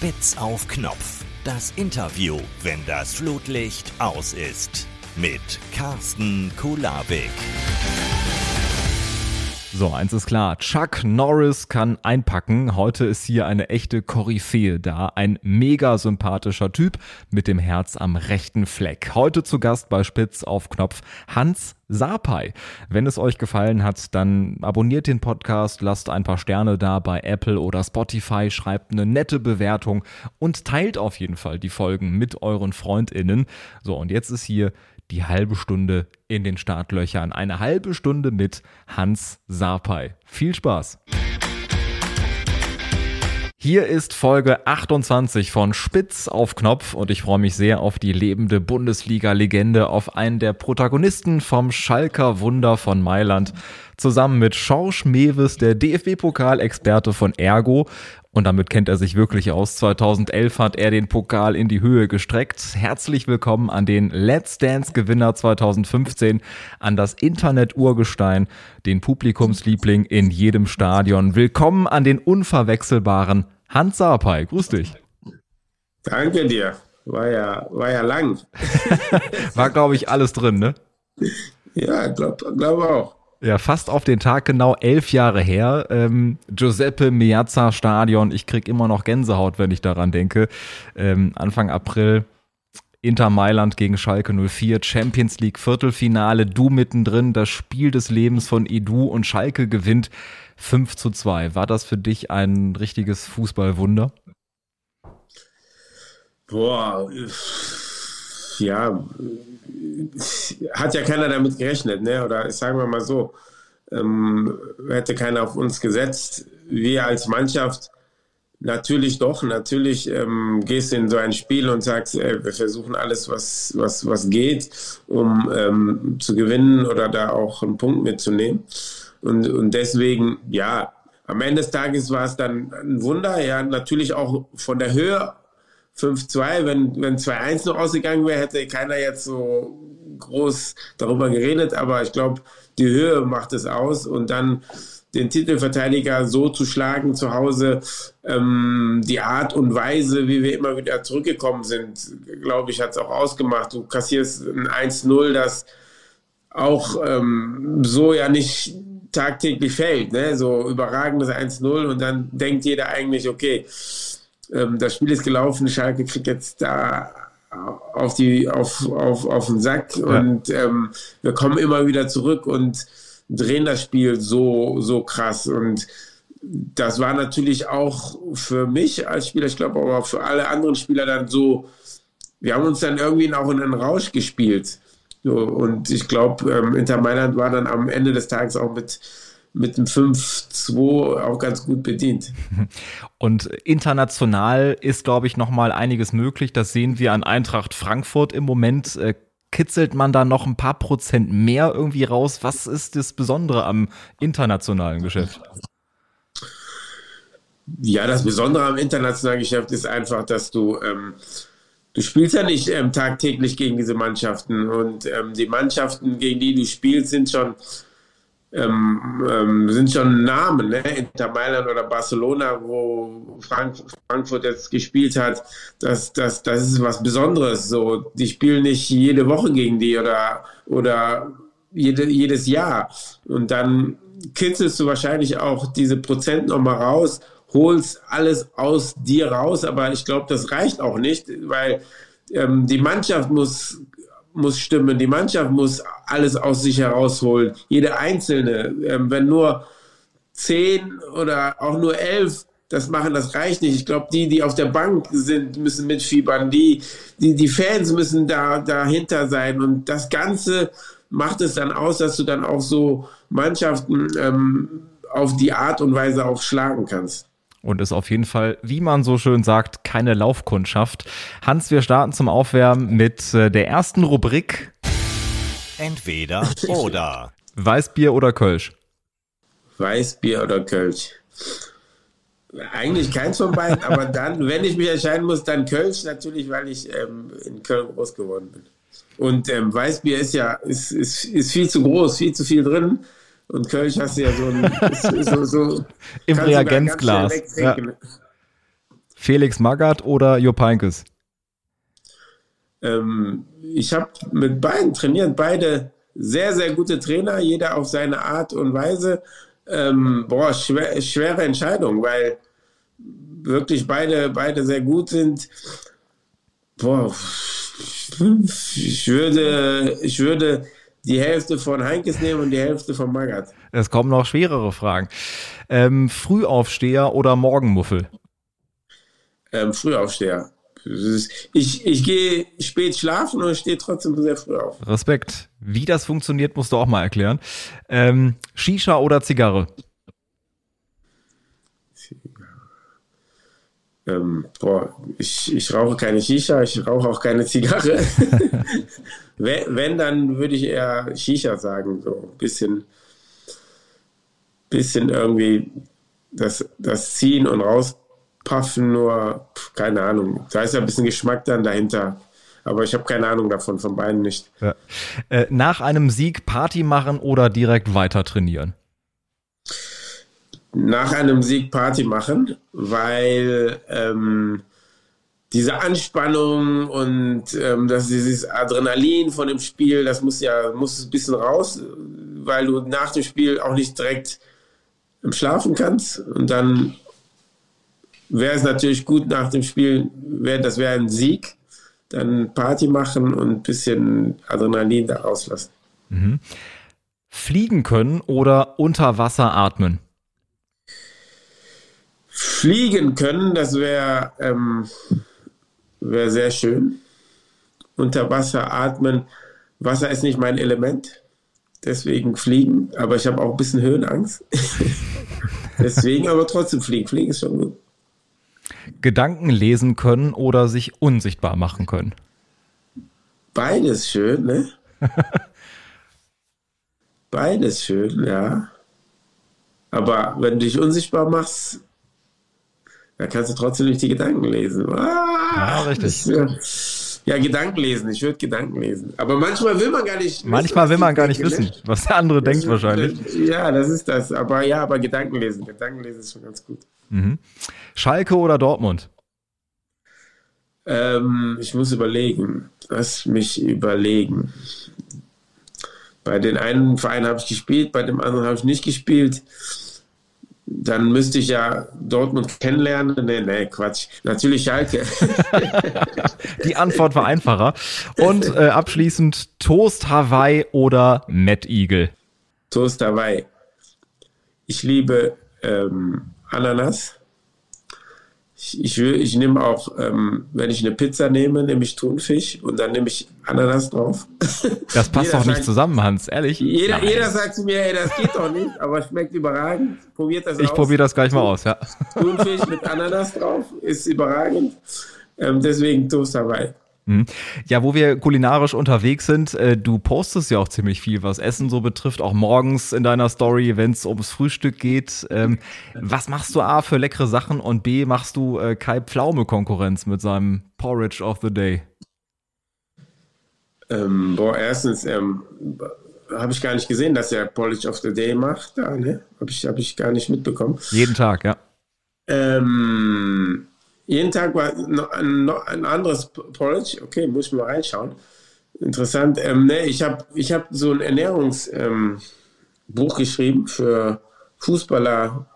Spitz auf Knopf. Das Interview, wenn das Flutlicht aus ist. Mit Carsten Kulabik. So, eins ist klar. Chuck Norris kann einpacken. Heute ist hier eine echte Koryphäe da. Ein mega sympathischer Typ mit dem Herz am rechten Fleck. Heute zu Gast bei Spitz auf Knopf Hans Sapai. Wenn es euch gefallen hat, dann abonniert den Podcast, lasst ein paar Sterne da bei Apple oder Spotify, schreibt eine nette Bewertung und teilt auf jeden Fall die Folgen mit euren FreundInnen. So, und jetzt ist hier die halbe Stunde in den Startlöchern. Eine halbe Stunde mit Hans Sapai. Viel Spaß! Hier ist Folge 28 von Spitz auf Knopf und ich freue mich sehr auf die lebende Bundesliga-Legende, auf einen der Protagonisten vom Schalker Wunder von Mailand, zusammen mit Schorsch Mewes, der DFB-Pokalexperte von Ergo und damit kennt er sich wirklich aus. 2011 hat er den Pokal in die Höhe gestreckt. Herzlich willkommen an den Let's Dance Gewinner 2015, an das Internet-Urgestein, den Publikumsliebling in jedem Stadion. Willkommen an den unverwechselbaren Hans Sapai. Grüß dich. Danke dir. War ja, war ja lang. war, glaube ich, alles drin, ne? Ja, glaube glaub auch. Ja, fast auf den Tag genau elf Jahre her. Ähm, Giuseppe Meazza Stadion. Ich krieg immer noch Gänsehaut, wenn ich daran denke. Ähm, Anfang April. Inter Mailand gegen Schalke 04, Champions League Viertelfinale, du mittendrin, das Spiel des Lebens von Edu und Schalke gewinnt 5 zu 2. War das für dich ein richtiges Fußballwunder? Boah, ja, hat ja keiner damit gerechnet, ne? oder sagen wir mal so, ähm, hätte keiner auf uns gesetzt. Wir als Mannschaft natürlich doch, natürlich ähm, gehst du in so ein Spiel und sagst, äh, wir versuchen alles, was, was, was geht, um ähm, zu gewinnen oder da auch einen Punkt mitzunehmen. Und, und deswegen, ja, am Ende des Tages war es dann ein Wunder, ja, natürlich auch von der Höhe 5-2, wenn, wenn 2-1 noch ausgegangen wäre, hätte keiner jetzt so groß darüber geredet, aber ich glaube, die Höhe macht es aus und dann den Titelverteidiger so zu schlagen zu Hause, ähm, die Art und Weise, wie wir immer wieder zurückgekommen sind, glaube ich, hat es auch ausgemacht. Du kassierst ein 1-0, das auch ähm, so ja nicht tagtäglich fällt, ne? so überragendes 1-0 und dann denkt jeder eigentlich, okay, ähm, das Spiel ist gelaufen, Schalke kriegt jetzt da auf, die, auf, auf, auf den Sack ja. und ähm, wir kommen immer wieder zurück und drehen das Spiel so, so krass. Und das war natürlich auch für mich als Spieler, ich glaube aber auch für alle anderen Spieler dann so, wir haben uns dann irgendwie auch in einen Rausch gespielt. So, und ich glaube, ähm, Inter Mailand war dann am Ende des Tages auch mit mit dem 5-2 auch ganz gut bedient. Und international ist, glaube ich, noch mal einiges möglich. Das sehen wir an Eintracht Frankfurt im Moment. Äh, kitzelt man da noch ein paar Prozent mehr irgendwie raus? Was ist das Besondere am internationalen Geschäft? Ja, das Besondere am internationalen Geschäft ist einfach, dass du ähm, du spielst ja nicht ähm, tagtäglich gegen diese Mannschaften und ähm, die Mannschaften, gegen die du spielst, sind schon ähm, ähm, sind schon Namen, ne? Inter Mailand oder Barcelona, wo Frank Frankfurt jetzt gespielt hat. Das, das, das ist was Besonderes. So, die spielen nicht jede Woche gegen die oder, oder jede, jedes Jahr. Und dann kitzelst du wahrscheinlich auch diese Prozent nochmal raus, holst alles aus dir raus, aber ich glaube, das reicht auch nicht, weil ähm, die Mannschaft muss muss stimmen, die Mannschaft muss alles aus sich herausholen. Jede Einzelne, ähm, wenn nur zehn oder auch nur elf das machen, das reicht nicht. Ich glaube, die, die auf der Bank sind, müssen mitfiebern. Die, die, die Fans müssen da dahinter sein. Und das Ganze macht es dann aus, dass du dann auch so Mannschaften ähm, auf die Art und Weise auch schlagen kannst und ist auf jeden Fall, wie man so schön sagt, keine Laufkundschaft. Hans, wir starten zum Aufwärmen mit äh, der ersten Rubrik. Entweder oder. Weißbier oder Kölsch? Weißbier oder Kölsch. Eigentlich keins von beiden, aber dann, wenn ich mich entscheiden muss, dann Kölsch natürlich, weil ich ähm, in Köln groß geworden bin. Und ähm, Weißbier ist ja ist, ist, ist viel zu groß, viel zu viel drin. Und Kölsch hast du ja so ein so, so, im Reagenzglas. Ja. Felix Magath oder Jupp Heynckes? Ähm, ich habe mit beiden trainiert, beide sehr, sehr gute Trainer, jeder auf seine Art und Weise. Ähm, boah, schwer, schwere Entscheidung, weil wirklich beide, beide sehr gut sind. Boah, ich würde, ich würde die Hälfte von Heinkes nehmen und die Hälfte von Magath. Es kommen noch schwerere Fragen. Ähm, Frühaufsteher oder Morgenmuffel? Ähm, Frühaufsteher. Ich, ich gehe spät schlafen und stehe trotzdem sehr früh auf. Respekt. Wie das funktioniert, musst du auch mal erklären. Ähm, Shisha oder Zigarre? Ähm, boah, ich, ich rauche keine Shisha, ich rauche auch keine Zigarre. wenn, wenn, dann würde ich eher Shisha sagen. So ein bisschen, bisschen irgendwie das, das Ziehen und raus Puffen nur, keine Ahnung. Da ist ja ein bisschen Geschmack dann dahinter. Aber ich habe keine Ahnung davon, von beiden nicht. Ja. Äh, nach einem Sieg Party machen oder direkt weiter trainieren? Nach einem Sieg Party machen, weil ähm, diese Anspannung und ähm, das, dieses Adrenalin von dem Spiel, das muss ja muss ein bisschen raus, weil du nach dem Spiel auch nicht direkt schlafen kannst und dann wäre es natürlich gut nach dem Spiel, wär, das wäre ein Sieg, dann Party machen und ein bisschen Adrenalin da rauslassen. Mhm. Fliegen können oder unter Wasser atmen? Fliegen können, das wäre ähm, wär sehr schön. Unter Wasser atmen. Wasser ist nicht mein Element. Deswegen fliegen. Aber ich habe auch ein bisschen Höhenangst. Deswegen aber trotzdem fliegen. Fliegen ist schon gut. Gedanken lesen können oder sich unsichtbar machen können? Beides schön, ne? Beides schön, ja. Aber wenn du dich unsichtbar machst, dann kannst du trotzdem nicht die Gedanken lesen. Ah, ja, richtig. Ist, ja, Gedanken lesen. Ich würde Gedanken lesen. Aber manchmal will man gar nicht. Manchmal will man gar nicht wissen, ne? was der andere denkt wahrscheinlich. Ja, das ist das. Aber ja, aber Gedanken lesen. Gedanken lesen ist schon ganz gut. Mhm. Schalke oder Dortmund? Ähm, ich muss überlegen. Lass mich überlegen. Bei den einen Verein habe ich gespielt, bei dem anderen habe ich nicht gespielt. Dann müsste ich ja Dortmund kennenlernen. Nee, nee, Quatsch. Natürlich Schalke. Die Antwort war einfacher. Und äh, abschließend Toast Hawaii oder Mad Eagle? Toast Hawaii. Ich liebe ähm, Ananas. Ich, ich, ich nehme auch, ähm, wenn ich eine Pizza nehme, nehme ich Thunfisch und dann nehme ich Ananas drauf. Das passt doch nicht sagt, zusammen, Hans, ehrlich. Jeder, jeder sagt zu mir, ey, das geht doch nicht, aber schmeckt überragend. Probiert das. Ich probiere das gleich mal aus, ja. Thunfisch mit Ananas drauf ist überragend. Ähm, deswegen Toast dabei. Mhm. Ja, wo wir kulinarisch unterwegs sind, äh, du postest ja auch ziemlich viel, was Essen so betrifft, auch morgens in deiner Story, wenn es ums Frühstück geht. Ähm, was machst du A für leckere Sachen und B machst du äh, Kai Pflaume Konkurrenz mit seinem Porridge of the Day? Ähm, boah, erstens ähm, habe ich gar nicht gesehen, dass er Porridge of the Day macht. Da, ne? Habe ich, hab ich gar nicht mitbekommen. Jeden Tag, ja. Ähm, jeden Tag war ein, anderes Porridge. Okay, muss ich mal reinschauen. Interessant. Ähm, ne, ich habe ich hab so ein Ernährungsbuch ähm, geschrieben für Fußballer,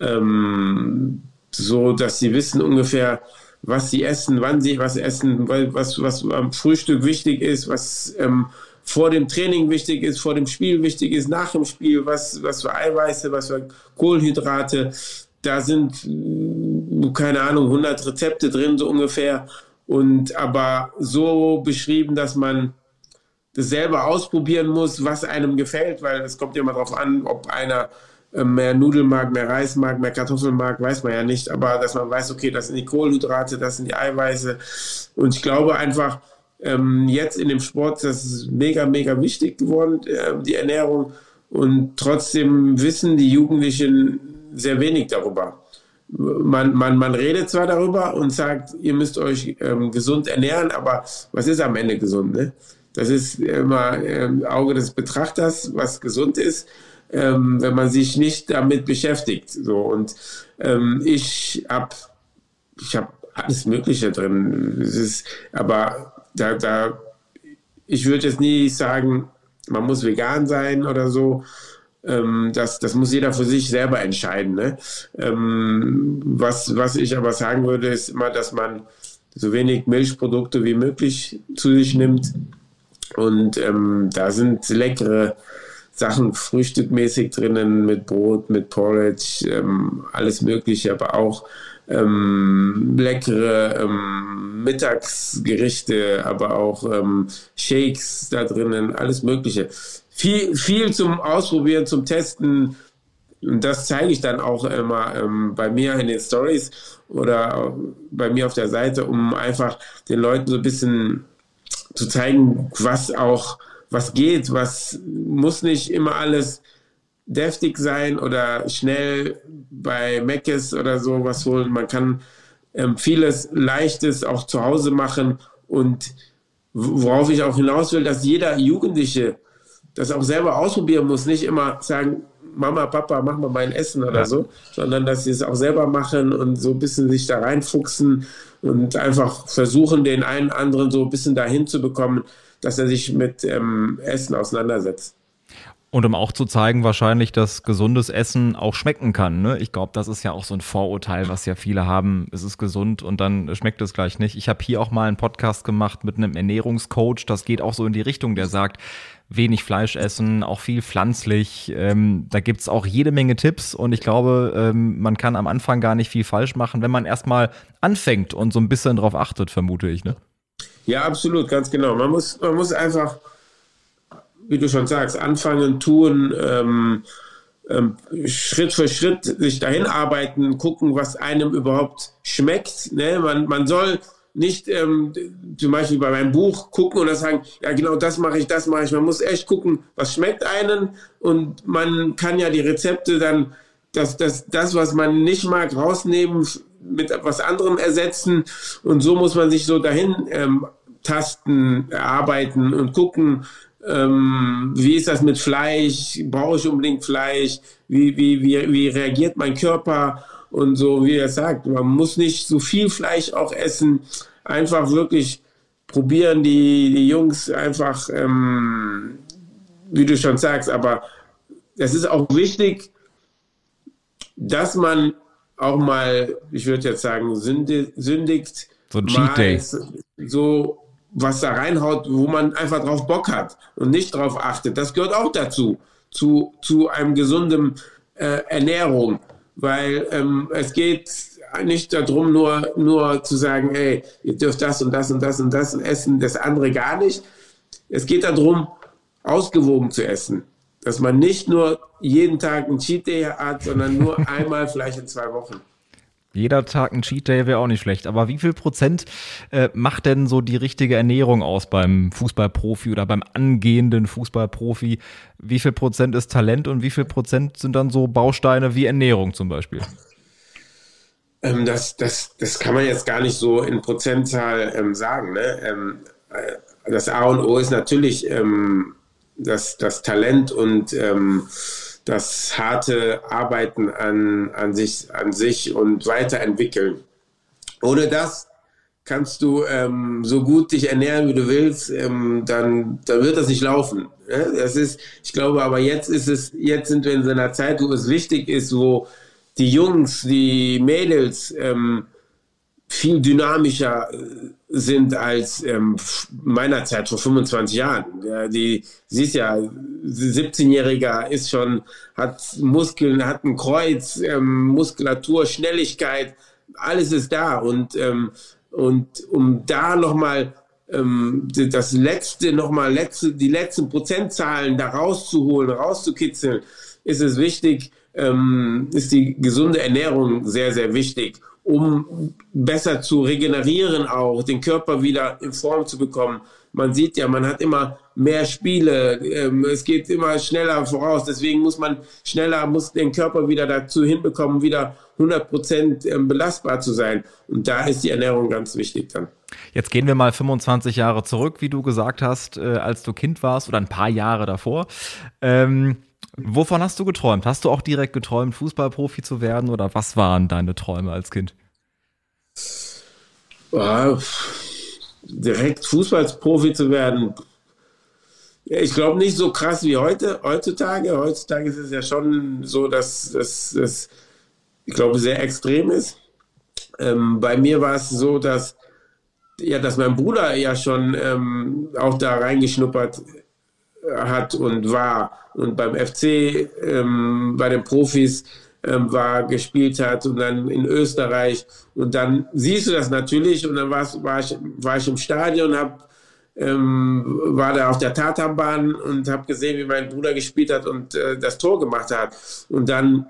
ähm, so dass sie wissen ungefähr, was sie essen, wann sie was essen, was, was am Frühstück wichtig ist, was ähm, vor dem Training wichtig ist, vor dem Spiel wichtig ist, nach dem Spiel, was, was für Eiweiße, was für Kohlenhydrate. Da sind keine Ahnung, 100 Rezepte drin, so ungefähr. Und aber so beschrieben, dass man das selber ausprobieren muss, was einem gefällt, weil es kommt ja immer darauf an, ob einer äh, mehr Nudeln mag, mehr Reis mag, mehr Kartoffeln mag, weiß man ja nicht. Aber dass man weiß, okay, das sind die Kohlenhydrate, das sind die Eiweiße. Und ich glaube einfach, ähm, jetzt in dem Sport, das ist mega, mega wichtig geworden, äh, die Ernährung. Und trotzdem wissen die Jugendlichen sehr wenig darüber man, man, man redet zwar darüber und sagt, ihr müsst euch ähm, gesund ernähren, aber was ist am Ende gesund? Ne? Das ist immer im Auge des Betrachters, was gesund ist, ähm, wenn man sich nicht damit beschäftigt. So und ähm, ich habe ich habe alles Mögliche drin. Es ist, aber da, da, ich würde jetzt nie sagen, man muss vegan sein oder so. Ähm, das, das muss jeder für sich selber entscheiden. Ne? Ähm, was, was ich aber sagen würde, ist immer, dass man so wenig Milchprodukte wie möglich zu sich nimmt. Und ähm, da sind leckere Sachen frühstückmäßig drinnen mit Brot, mit Porridge, ähm, alles Mögliche, aber auch ähm, leckere ähm, Mittagsgerichte, aber auch ähm, Shakes da drinnen, alles Mögliche. Viel, viel zum Ausprobieren, zum Testen. Und das zeige ich dann auch immer ähm, bei mir in den Stories oder bei mir auf der Seite, um einfach den Leuten so ein bisschen zu zeigen, was auch, was geht, was muss nicht immer alles deftig sein oder schnell bei Meckes oder so was holen. Man kann ähm, vieles Leichtes auch zu Hause machen und worauf ich auch hinaus will, dass jeder Jugendliche das auch selber ausprobieren muss, nicht immer sagen, Mama, Papa, mach mal mein Essen oder ja. so, sondern dass sie es auch selber machen und so ein bisschen sich da reinfuchsen und einfach versuchen, den einen anderen so ein bisschen dahin zu bekommen, dass er sich mit ähm, Essen auseinandersetzt. Und um auch zu zeigen, wahrscheinlich, dass gesundes Essen auch schmecken kann. Ne? Ich glaube, das ist ja auch so ein Vorurteil, was ja viele haben. Es ist gesund und dann schmeckt es gleich nicht. Ich habe hier auch mal einen Podcast gemacht mit einem Ernährungscoach. Das geht auch so in die Richtung, der sagt, wenig Fleisch essen, auch viel pflanzlich. Ähm, da gibt's auch jede Menge Tipps und ich glaube, ähm, man kann am Anfang gar nicht viel falsch machen, wenn man erstmal anfängt und so ein bisschen drauf achtet, vermute ich. Ne? Ja, absolut, ganz genau. Man muss, man muss einfach wie du schon sagst, anfangen, tun, ähm, ähm, Schritt für Schritt sich dahin arbeiten, gucken, was einem überhaupt schmeckt. Ne? Man, man soll nicht ähm, zum Beispiel bei meinem Buch gucken und sagen, ja genau das mache ich, das mache ich. Man muss echt gucken, was schmeckt einem und man kann ja die Rezepte dann, das, das, das was man nicht mag, rausnehmen, mit etwas anderem ersetzen und so muss man sich so dahin ähm, tasten, erarbeiten und gucken, ähm, wie ist das mit Fleisch? Brauche ich unbedingt Fleisch? Wie, wie, wie, wie reagiert mein Körper? Und so, wie er sagt, man muss nicht so viel Fleisch auch essen. Einfach wirklich probieren die, die Jungs einfach, ähm, wie du schon sagst, aber es ist auch wichtig, dass man auch mal, ich würde jetzt sagen, sündigt. So ein Cheat Day. So was da reinhaut, wo man einfach drauf Bock hat und nicht drauf achtet. Das gehört auch dazu, zu, zu einem gesunden äh, Ernährung, weil ähm, es geht nicht darum, nur, nur zu sagen, ey, ihr dürft das und das und das und das essen, das andere gar nicht. Es geht darum, ausgewogen zu essen. Dass man nicht nur jeden Tag einen Cheat Day hat, sondern nur einmal vielleicht in zwei Wochen. Jeder Tag ein Cheat Day wäre auch nicht schlecht. Aber wie viel Prozent äh, macht denn so die richtige Ernährung aus beim Fußballprofi oder beim angehenden Fußballprofi? Wie viel Prozent ist Talent und wie viel Prozent sind dann so Bausteine wie Ernährung zum Beispiel? Ähm, das, das, das kann man jetzt gar nicht so in Prozentzahl ähm, sagen. Ne? Ähm, äh, das A und O ist natürlich ähm, das, das Talent und ähm, das harte Arbeiten an, an, sich, an sich und weiterentwickeln. Ohne das kannst du ähm, so gut dich ernähren, wie du willst, ähm, dann, dann wird das nicht laufen. Ja? Das ist, ich glaube, aber jetzt ist es, jetzt sind wir in so einer Zeit, wo es wichtig ist, wo die Jungs, die Mädels ähm, viel dynamischer äh, sind als ähm, meiner Zeit vor 25 Jahren. Ja, die, siehst ja, 17-Jähriger ist schon, hat Muskeln, hat ein Kreuz, ähm, Muskulatur, Schnelligkeit, alles ist da. Und, ähm, und um da nochmal ähm, das letzte, nochmal letzte, die letzten Prozentzahlen da rauszuholen, rauszukitzeln, ist es wichtig, ähm, ist die gesunde Ernährung sehr, sehr wichtig um besser zu regenerieren auch, den Körper wieder in Form zu bekommen. Man sieht ja, man hat immer mehr Spiele, ähm, es geht immer schneller voraus, deswegen muss man schneller, muss den Körper wieder dazu hinbekommen, wieder 100 Prozent ähm, belastbar zu sein. Und da ist die Ernährung ganz wichtig dann. Jetzt gehen wir mal 25 Jahre zurück, wie du gesagt hast, äh, als du Kind warst oder ein paar Jahre davor. Ähm Wovon hast du geträumt? Hast du auch direkt geträumt, Fußballprofi zu werden oder was waren deine Träume als Kind? Oh, direkt Fußballprofi zu werden, ich glaube nicht so krass wie heute, heutzutage. Heutzutage ist es ja schon so, dass es, ich glaube, sehr extrem ist. Ähm, bei mir war es so, dass, ja, dass mein Bruder ja schon ähm, auch da reingeschnuppert hat und war und beim FC, ähm, bei den Profis ähm, war, gespielt hat und dann in Österreich. Und dann siehst du das natürlich und dann war, ich, war ich im Stadion habe ähm, war da auf der Tatanbahn und habe gesehen, wie mein Bruder gespielt hat und äh, das Tor gemacht hat. Und dann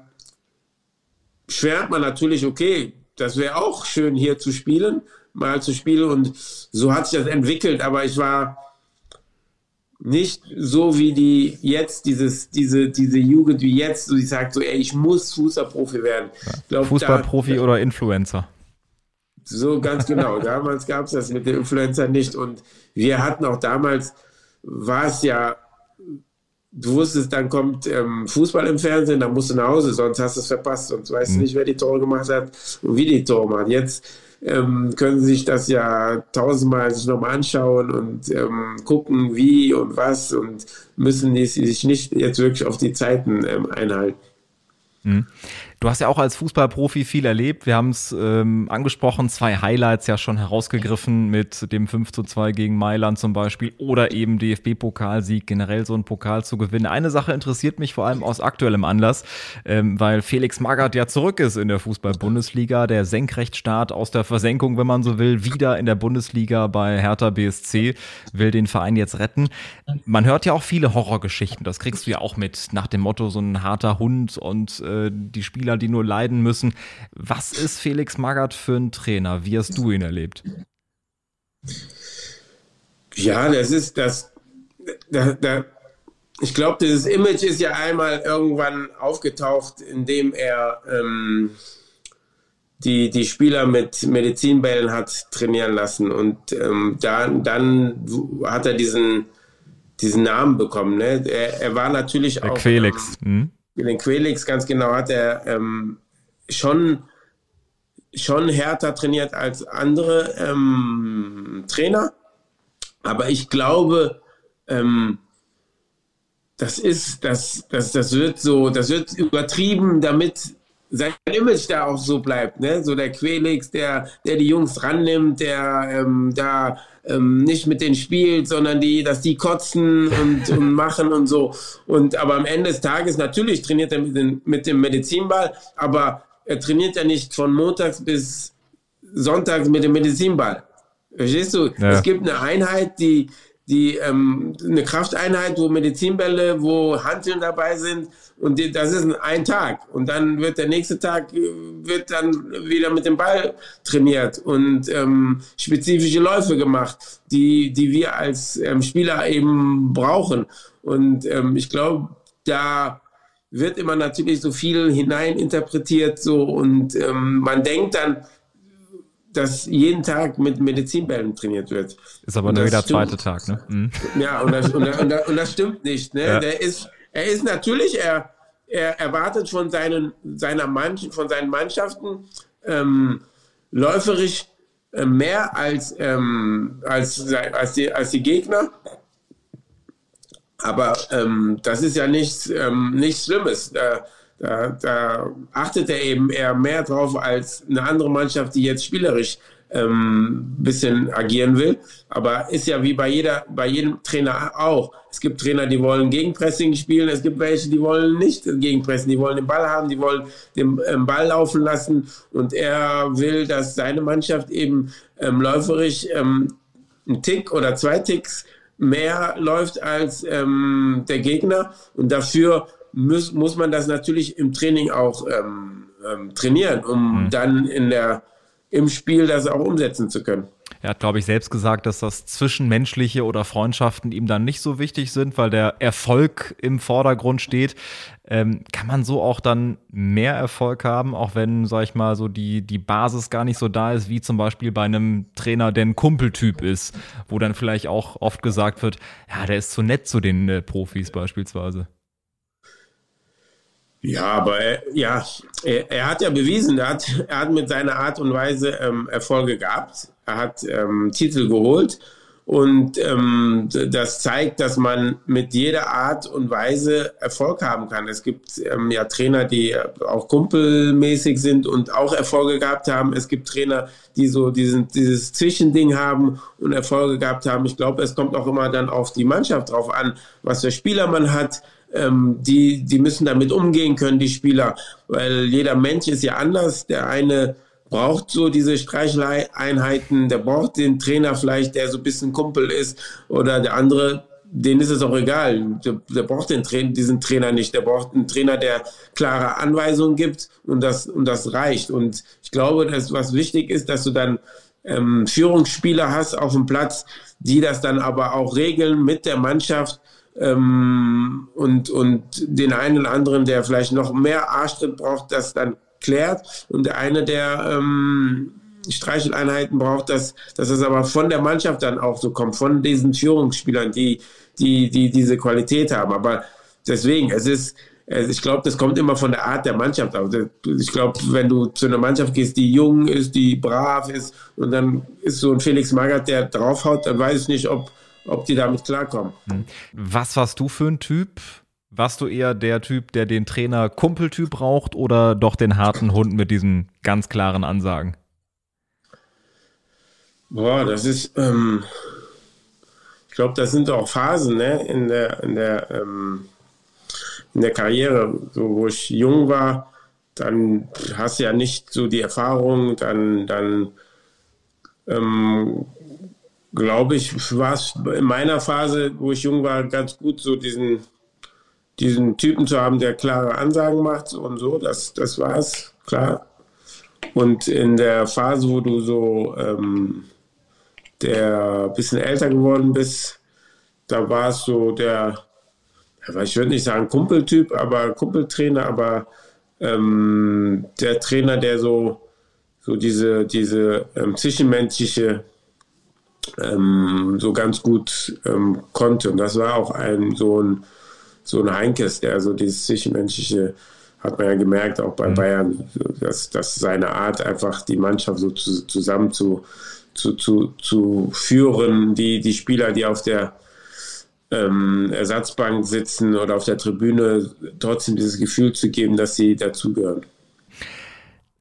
schwärmt man natürlich, okay, das wäre auch schön hier zu spielen, mal zu spielen. Und so hat sich das entwickelt. Aber ich war nicht so wie die jetzt, dieses, diese, diese Jugend wie jetzt, so die sagt so, ey, ich muss Fußballprofi werden. Glaub, Fußballprofi da, oder Influencer? So ganz genau. damals gab es das mit den Influencer nicht. Und wir hatten auch damals, war es ja, du wusstest, dann kommt ähm, Fußball im Fernsehen, dann musst du nach Hause, sonst hast du es verpasst, sonst weißt mhm. du nicht, wer die Tore gemacht hat und wie die Tore macht. Jetzt ähm, können sich das ja tausendmal sich nochmal anschauen und ähm, gucken, wie und was und müssen die sich nicht jetzt wirklich auf die Zeiten ähm, einhalten. Mhm. Du hast ja auch als Fußballprofi viel erlebt. Wir haben es ähm, angesprochen, zwei Highlights ja schon herausgegriffen mit dem 5 zu 2 gegen Mailand zum Beispiel oder eben DFB-Pokalsieg, generell so einen Pokal zu gewinnen. Eine Sache interessiert mich vor allem aus aktuellem Anlass, ähm, weil Felix Magath ja zurück ist in der Fußball-Bundesliga, der Senkrechtstart aus der Versenkung, wenn man so will, wieder in der Bundesliga bei Hertha BSC, will den Verein jetzt retten. Man hört ja auch viele Horrorgeschichten, das kriegst du ja auch mit, nach dem Motto so ein harter Hund und äh, die Spieler Spieler, die nur leiden müssen. Was ist Felix Magath für ein Trainer? Wie hast du ihn erlebt? Ja, das ist das. Da, da, ich glaube, dieses Image ist ja einmal irgendwann aufgetaucht, indem er ähm, die, die Spieler mit Medizinbällen hat trainieren lassen. Und ähm, da, dann hat er diesen, diesen Namen bekommen. Ne? Er, er war natürlich Der auch. Quelix. Ähm, den Quelix ganz genau hat er ähm, schon, schon härter trainiert als andere ähm, Trainer. Aber ich glaube, ähm, das ist, das, das, das wird so, das wird übertrieben, damit sein Image da auch so bleibt, ne? So der Quelix, der, der die Jungs rannimmt, der ähm, da ähm, nicht mit denen spielt, sondern die, dass die kotzen und, und machen und so. Und aber am Ende des Tages natürlich trainiert er mit, den, mit dem Medizinball, aber er trainiert ja nicht von montags bis sonntags mit dem Medizinball. Verstehst du? Ja. Es gibt eine Einheit, die, die ähm, eine Krafteinheit, wo Medizinbälle, wo Hanteln dabei sind und die, das ist ein Tag. Und dann wird der nächste Tag äh, wird dann wieder mit dem Ball trainiert und ähm, spezifische Läufe gemacht, die die wir als ähm, Spieler eben brauchen. Und ähm, ich glaube da wird immer natürlich so viel hineininterpretiert so und ähm, man denkt dann dass jeden Tag mit Medizinbällen trainiert wird. Ist aber nur jeder zweite Tag, ne? Mhm. Ja, und das, und, das, und, das, und das, stimmt nicht. Ne? Ja. Der ist, er ist natürlich, er, er erwartet von seinen, seiner Mann, von seinen Mannschaften ähm, läuferisch äh, mehr als, ähm, als, als, die, als die Gegner. Aber ähm, das ist ja nichts, ähm, nichts Schlimmes. Da, da, da achtet er eben eher mehr drauf als eine andere Mannschaft, die jetzt spielerisch ähm, bisschen agieren will. Aber ist ja wie bei jeder, bei jedem Trainer auch. Es gibt Trainer, die wollen Gegenpressing spielen. Es gibt welche, die wollen nicht Gegenpressen. Die wollen den Ball haben, die wollen den ähm, Ball laufen lassen. Und er will, dass seine Mannschaft eben ähm, läuferisch ähm, einen Tick oder zwei Ticks mehr läuft als ähm, der Gegner. Und dafür muss, muss man das natürlich im Training auch ähm, ähm, trainieren, um mhm. dann in der, im Spiel das auch umsetzen zu können. Er hat, glaube ich, selbst gesagt, dass das Zwischenmenschliche oder Freundschaften ihm dann nicht so wichtig sind, weil der Erfolg im Vordergrund steht. Ähm, kann man so auch dann mehr Erfolg haben, auch wenn, sag ich mal, so die, die Basis gar nicht so da ist, wie zum Beispiel bei einem Trainer, der ein Kumpeltyp ist, wo dann vielleicht auch oft gesagt wird, ja, der ist zu nett zu den äh, Profis beispielsweise. Ja, aber er, ja, er, er, hat ja bewiesen, er hat, er hat mit seiner Art und Weise ähm, Erfolge gehabt. Er hat ähm, Titel geholt und ähm, das zeigt, dass man mit jeder Art und Weise Erfolg haben kann. Es gibt ähm, ja Trainer, die auch kumpelmäßig sind und auch Erfolge gehabt haben. Es gibt Trainer, die so diesen, dieses Zwischending haben und Erfolge gehabt haben. Ich glaube, es kommt auch immer dann auf die Mannschaft drauf an, was für Spieler man hat. Ähm, die, die müssen damit umgehen können, die Spieler, weil jeder Mensch ist ja anders. Der eine braucht so diese Streicheleinheiten, der braucht den Trainer vielleicht, der so ein bisschen Kumpel ist oder der andere, denen ist es auch egal. Der, der braucht den Tra diesen Trainer nicht. Der braucht einen Trainer, der klare Anweisungen gibt und das, und das reicht. Und ich glaube, dass was wichtig ist, dass du dann ähm, Führungsspieler hast auf dem Platz, die das dann aber auch regeln mit der Mannschaft ähm, und, und den einen oder anderen, der vielleicht noch mehr Arschtritt braucht, das dann klärt. Und der eine, der ähm, Streicheleinheiten braucht, dass, dass es aber von der Mannschaft dann auch so kommt, von diesen Führungsspielern, die, die, die diese Qualität haben. Aber deswegen, es ist, ich glaube, das kommt immer von der Art der Mannschaft. Also ich glaube, wenn du zu einer Mannschaft gehst, die jung ist, die brav ist, und dann ist so ein Felix Magath, der draufhaut, dann weiß ich nicht, ob, ob die damit klarkommen. Hm. Was warst du für ein Typ? Warst du eher der Typ, der den Trainer Kumpeltyp braucht oder doch den harten Hund mit diesen ganz klaren Ansagen? Boah, das ist, ähm, ich glaube, das sind auch Phasen ne? in der, in der, ähm, in der Karriere. So, wo ich jung war, dann hast du ja nicht so die Erfahrung, dann, dann ähm, glaube ich, war es in meiner Phase, wo ich jung war, ganz gut, so diesen diesen Typen zu haben, der klare Ansagen macht und so, das, das es, klar. Und in der Phase, wo du so ähm, der bisschen älter geworden bist, da war es so der, ich würde nicht sagen Kumpeltyp, aber Kumpeltrainer, aber ähm, der Trainer, der so, so diese, diese ähm, zwischenmenschliche ähm, so ganz gut ähm, konnte. Und das war auch ein so ein so ein Heinkes, der so dieses Zwischenmenschliche hat man ja gemerkt, auch bei mhm. Bayern, dass, dass seine Art einfach die Mannschaft so zu, zusammen zu, zu, zu, zu führen, die, die Spieler, die auf der ähm, Ersatzbank sitzen oder auf der Tribüne, trotzdem dieses Gefühl zu geben, dass sie dazugehören.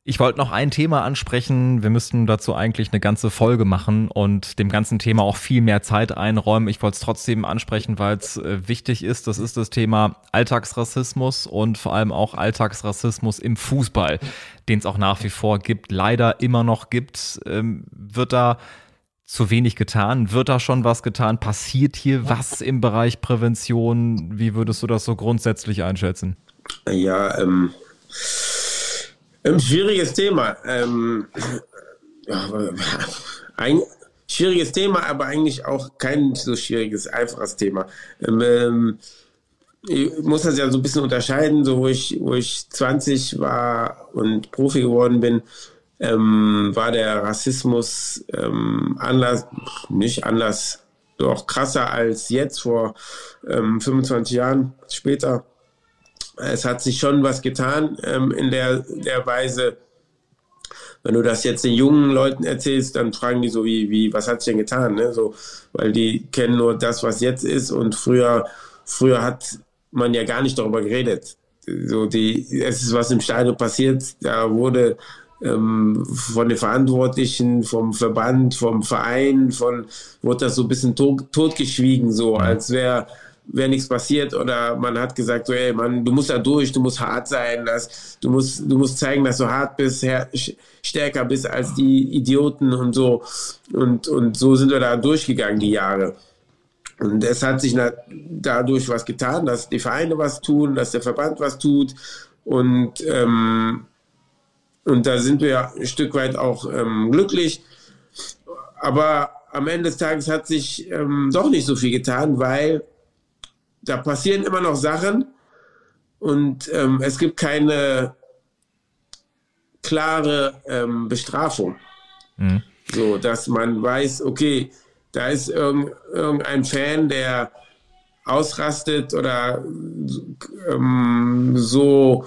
Ich wollte noch ein Thema ansprechen. Wir müssten dazu eigentlich eine ganze Folge machen und dem ganzen Thema auch viel mehr Zeit einräumen. Ich wollte es trotzdem ansprechen, weil es äh, wichtig ist. Das ist das Thema Alltagsrassismus und vor allem auch Alltagsrassismus im Fußball, den es auch nach wie vor gibt, leider immer noch gibt. Ähm, wird da zu wenig getan? Wird da schon was getan? Passiert hier was im Bereich Prävention? Wie würdest du das so grundsätzlich einschätzen? Ja, ähm ein schwieriges Thema. Ähm, ein schwieriges Thema, aber eigentlich auch kein so schwieriges, einfaches Thema. Ähm, ich muss das ja so ein bisschen unterscheiden, so wo ich, wo ich 20 war und Profi geworden bin, ähm, war der Rassismus ähm, anders, nicht anders, doch krasser als jetzt vor 25 ähm, Jahren später es hat sich schon was getan ähm, in der, der Weise. Wenn du das jetzt den jungen Leuten erzählst, dann fragen die so wie, wie was hat sich denn getan? Ne? So, weil die kennen nur das, was jetzt ist und früher, früher hat man ja gar nicht darüber geredet. So die, es ist was im Stadion passiert, da wurde ähm, von den Verantwortlichen, vom Verband, vom Verein, von wurde das so ein bisschen tot, totgeschwiegen, so als wäre wäre nichts passiert oder man hat gesagt, so, ey, Mann, du musst da durch, du musst hart sein, dass, du musst, du musst zeigen, dass du hart bist, her, stärker bist als die Idioten und so. Und, und so sind wir da durchgegangen, die Jahre. Und es hat sich dadurch was getan, dass die Vereine was tun, dass der Verband was tut. Und, ähm, und da sind wir ein Stück weit auch ähm, glücklich. Aber am Ende des Tages hat sich ähm, doch nicht so viel getan, weil da passieren immer noch Sachen und ähm, es gibt keine klare ähm, Bestrafung. Mhm. So, dass man weiß, okay, da ist irgend, irgendein Fan, der ausrastet oder ähm, so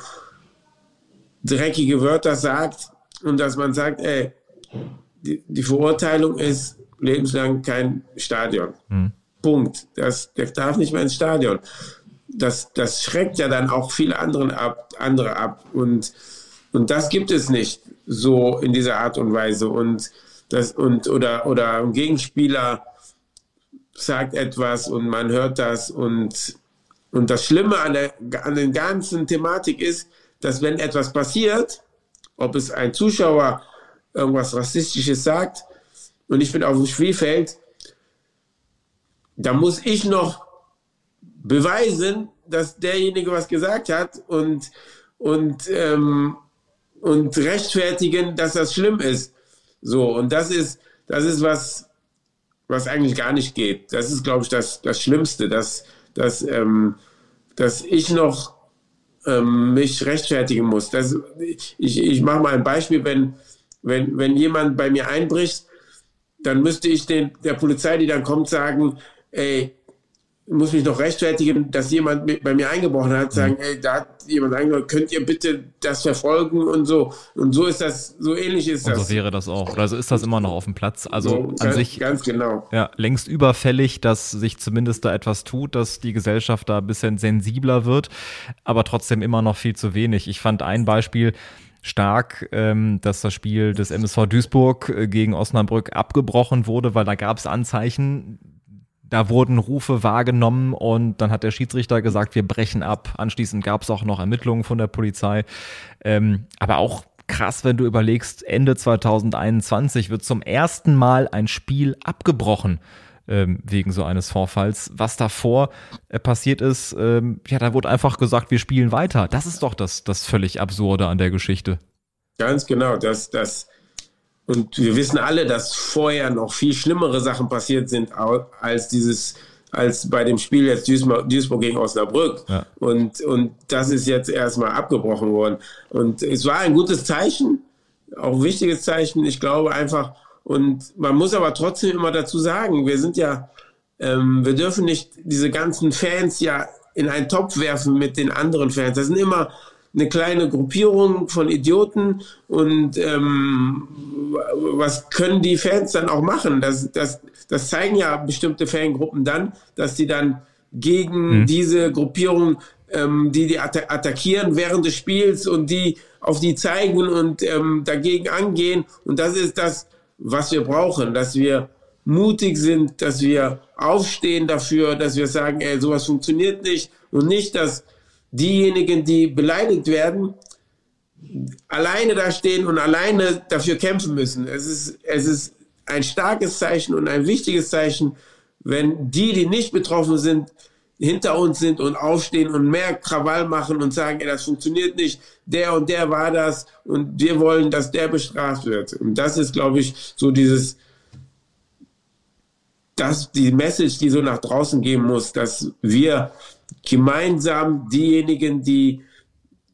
dreckige Wörter sagt und dass man sagt, ey, die, die Verurteilung ist lebenslang kein Stadion. Mhm. Punkt. Das, der darf nicht mehr ins Stadion. Das, das schreckt ja dann auch viele anderen ab, andere ab. Und, und das gibt es nicht so in dieser Art und Weise. Und das, und, oder, oder ein Gegenspieler sagt etwas und man hört das. Und, und das Schlimme an der, an der ganzen Thematik ist, dass wenn etwas passiert, ob es ein Zuschauer irgendwas Rassistisches sagt, und ich bin auf dem Spielfeld, da muss ich noch beweisen, dass derjenige was gesagt hat und, und, ähm, und rechtfertigen, dass das schlimm ist. So, und das ist, das ist was, was eigentlich gar nicht geht. Das ist, glaube ich, das, das Schlimmste, dass, dass, ähm, dass ich noch ähm, mich rechtfertigen muss. Das, ich ich mache mal ein Beispiel, wenn, wenn, wenn jemand bei mir einbricht, dann müsste ich den, der Polizei, die dann kommt, sagen, ey, muss mich noch rechtfertigen, dass jemand mit, bei mir eingebrochen hat, sagen, mhm. ey, da hat jemand eingebrochen, könnt ihr bitte das verfolgen und so. Und so ist das, so ähnlich ist und das. So wäre das auch. Oder so ist das immer noch auf dem Platz. Also so, an ganz, sich. Ganz genau. Ja, längst überfällig, dass sich zumindest da etwas tut, dass die Gesellschaft da ein bisschen sensibler wird, aber trotzdem immer noch viel zu wenig. Ich fand ein Beispiel, stark, ähm, dass das Spiel des MSV Duisburg äh, gegen Osnabrück abgebrochen wurde, weil da gab es Anzeichen, da wurden Rufe wahrgenommen und dann hat der Schiedsrichter gesagt, wir brechen ab. Anschließend gab es auch noch Ermittlungen von der Polizei. Ähm, aber auch krass, wenn du überlegst, Ende 2021 wird zum ersten Mal ein Spiel abgebrochen ähm, wegen so eines Vorfalls. Was davor äh, passiert ist, ähm, ja, da wurde einfach gesagt, wir spielen weiter. Das ist doch das, das völlig Absurde an der Geschichte. Ganz genau, das, das, und wir wissen alle, dass vorher noch viel schlimmere Sachen passiert sind als dieses, als bei dem Spiel jetzt Duisburg, Duisburg gegen Osnabrück. Ja. Und, und das ist jetzt erstmal abgebrochen worden. Und es war ein gutes Zeichen, auch ein wichtiges Zeichen. Ich glaube einfach, und man muss aber trotzdem immer dazu sagen, wir sind ja, ähm, wir dürfen nicht diese ganzen Fans ja in einen Topf werfen mit den anderen Fans. Das sind immer eine kleine Gruppierung von Idioten und ähm, was können die Fans dann auch machen? Das, das, das zeigen ja bestimmte Fangruppen dann, dass sie dann gegen mhm. diese Gruppierung, ähm, die die atta attackieren während des Spiels und die auf die zeigen und ähm, dagegen angehen. Und das ist das, was wir brauchen, dass wir mutig sind, dass wir aufstehen dafür, dass wir sagen, ey, sowas funktioniert nicht und nicht, dass diejenigen, die beleidigt werden, alleine da stehen und alleine dafür kämpfen müssen. Es ist, es ist ein starkes Zeichen und ein wichtiges Zeichen, wenn die, die nicht betroffen sind, hinter uns sind und aufstehen und mehr Krawall machen und sagen, ey, das funktioniert nicht, der und der war das und wir wollen, dass der bestraft wird. Und das ist, glaube ich, so dieses, das, die Message, die so nach draußen gehen muss, dass wir gemeinsam diejenigen, die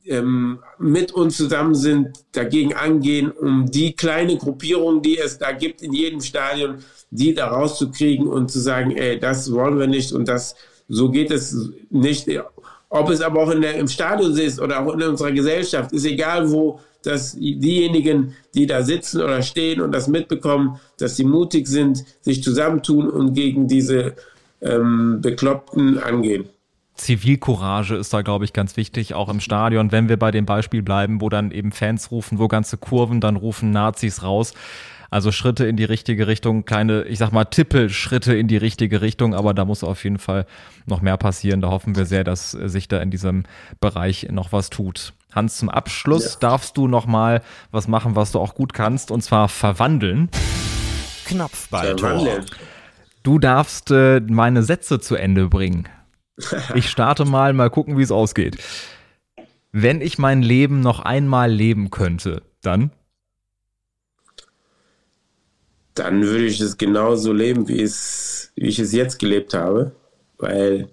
ähm, mit uns zusammen sind, dagegen angehen, um die kleine Gruppierung, die es da gibt in jedem Stadion, die da rauszukriegen und zu sagen, ey, das wollen wir nicht und das, so geht es nicht. Ob es aber auch der, im Stadion ist oder auch in unserer Gesellschaft, ist egal wo, dass diejenigen, die da sitzen oder stehen und das mitbekommen, dass sie mutig sind, sich zusammentun und gegen diese ähm, Bekloppten angehen. Zivilcourage ist da, glaube ich, ganz wichtig, auch im Stadion, wenn wir bei dem Beispiel bleiben, wo dann eben Fans rufen, wo ganze Kurven dann rufen Nazis raus. Also Schritte in die richtige Richtung, kleine, ich sag mal, Tippelschritte in die richtige Richtung, aber da muss auf jeden Fall noch mehr passieren. Da hoffen wir sehr, dass sich da in diesem Bereich noch was tut. Hans, zum Abschluss ja. darfst du noch mal was machen, was du auch gut kannst, und zwar verwandeln. Knopfballtor. Du darfst äh, meine Sätze zu Ende bringen. Ich starte mal, mal gucken, wie es ausgeht. Wenn ich mein Leben noch einmal leben könnte, dann? Dann würde ich es genauso leben, wie, es, wie ich es jetzt gelebt habe, weil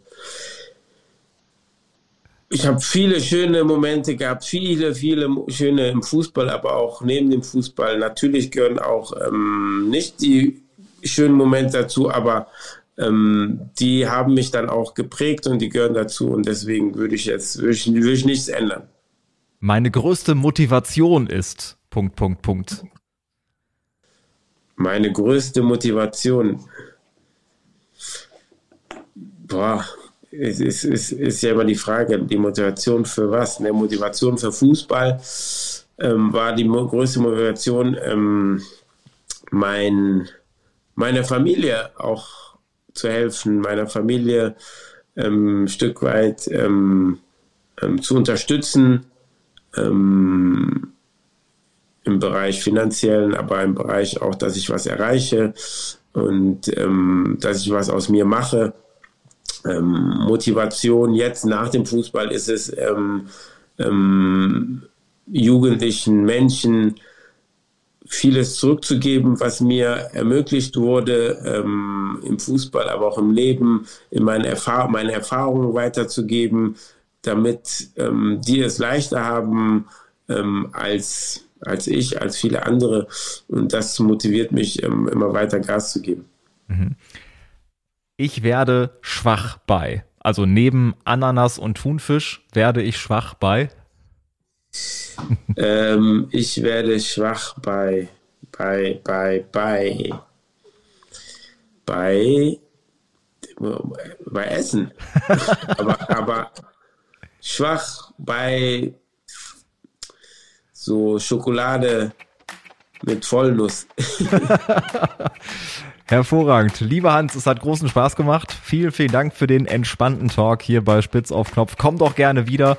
ich habe viele schöne Momente gehabt, viele, viele schöne im Fußball, aber auch neben dem Fußball. Natürlich gehören auch ähm, nicht die schönen Momente dazu, aber ähm, die haben mich dann auch geprägt und die gehören dazu und deswegen würde ich jetzt würde ich, würde ich nichts ändern. Meine größte Motivation ist Punkt Punkt Punkt. Meine größte Motivation. Boah, es ist, ist, ist ja immer die Frage, die Motivation für was? Eine Motivation für Fußball ähm, war die mo größte Motivation, ähm, mein, meiner Familie auch zu helfen, meiner Familie ähm, ein Stück weit ähm, ähm, zu unterstützen ähm, im Bereich finanziellen, aber im Bereich auch, dass ich was erreiche und dass ich was aus mir mache. Ähm, Motivation jetzt nach dem Fußball ist es, ähm, ähm, jugendlichen Menschen vieles zurückzugeben, was mir ermöglicht wurde ähm, im Fußball, aber auch im Leben, in meine, Erfahr meine Erfahrungen weiterzugeben, damit ähm, die es leichter haben ähm, als, als ich, als viele andere. Und das motiviert mich, immer weiter Gas zu geben. Mhm ich werde schwach bei. Also neben Ananas und Thunfisch werde ich schwach bei. Ähm, ich werde schwach bei, bei, bei, bei, bei, bei Essen. aber, aber schwach bei so Schokolade mit Vollnuss. Hervorragend. Lieber Hans, es hat großen Spaß gemacht. Vielen, vielen Dank für den entspannten Talk hier bei Spitz auf Knopf. Komm doch gerne wieder.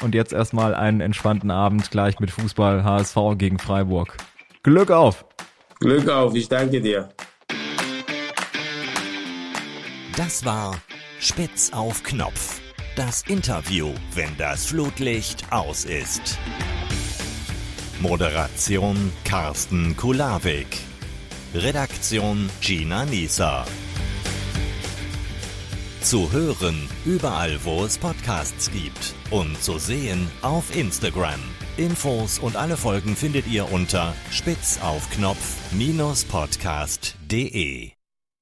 Und jetzt erstmal einen entspannten Abend gleich mit Fußball HSV gegen Freiburg. Glück auf! Glück auf, ich danke dir. Das war Spitz auf Knopf. Das Interview, wenn das Flutlicht aus ist. Moderation Carsten Kulawik. Redaktion Gina Nieser. Zu hören überall, wo es Podcasts gibt und zu sehen auf Instagram. Infos und alle Folgen findet ihr unter spitzaufknopf-podcast.de.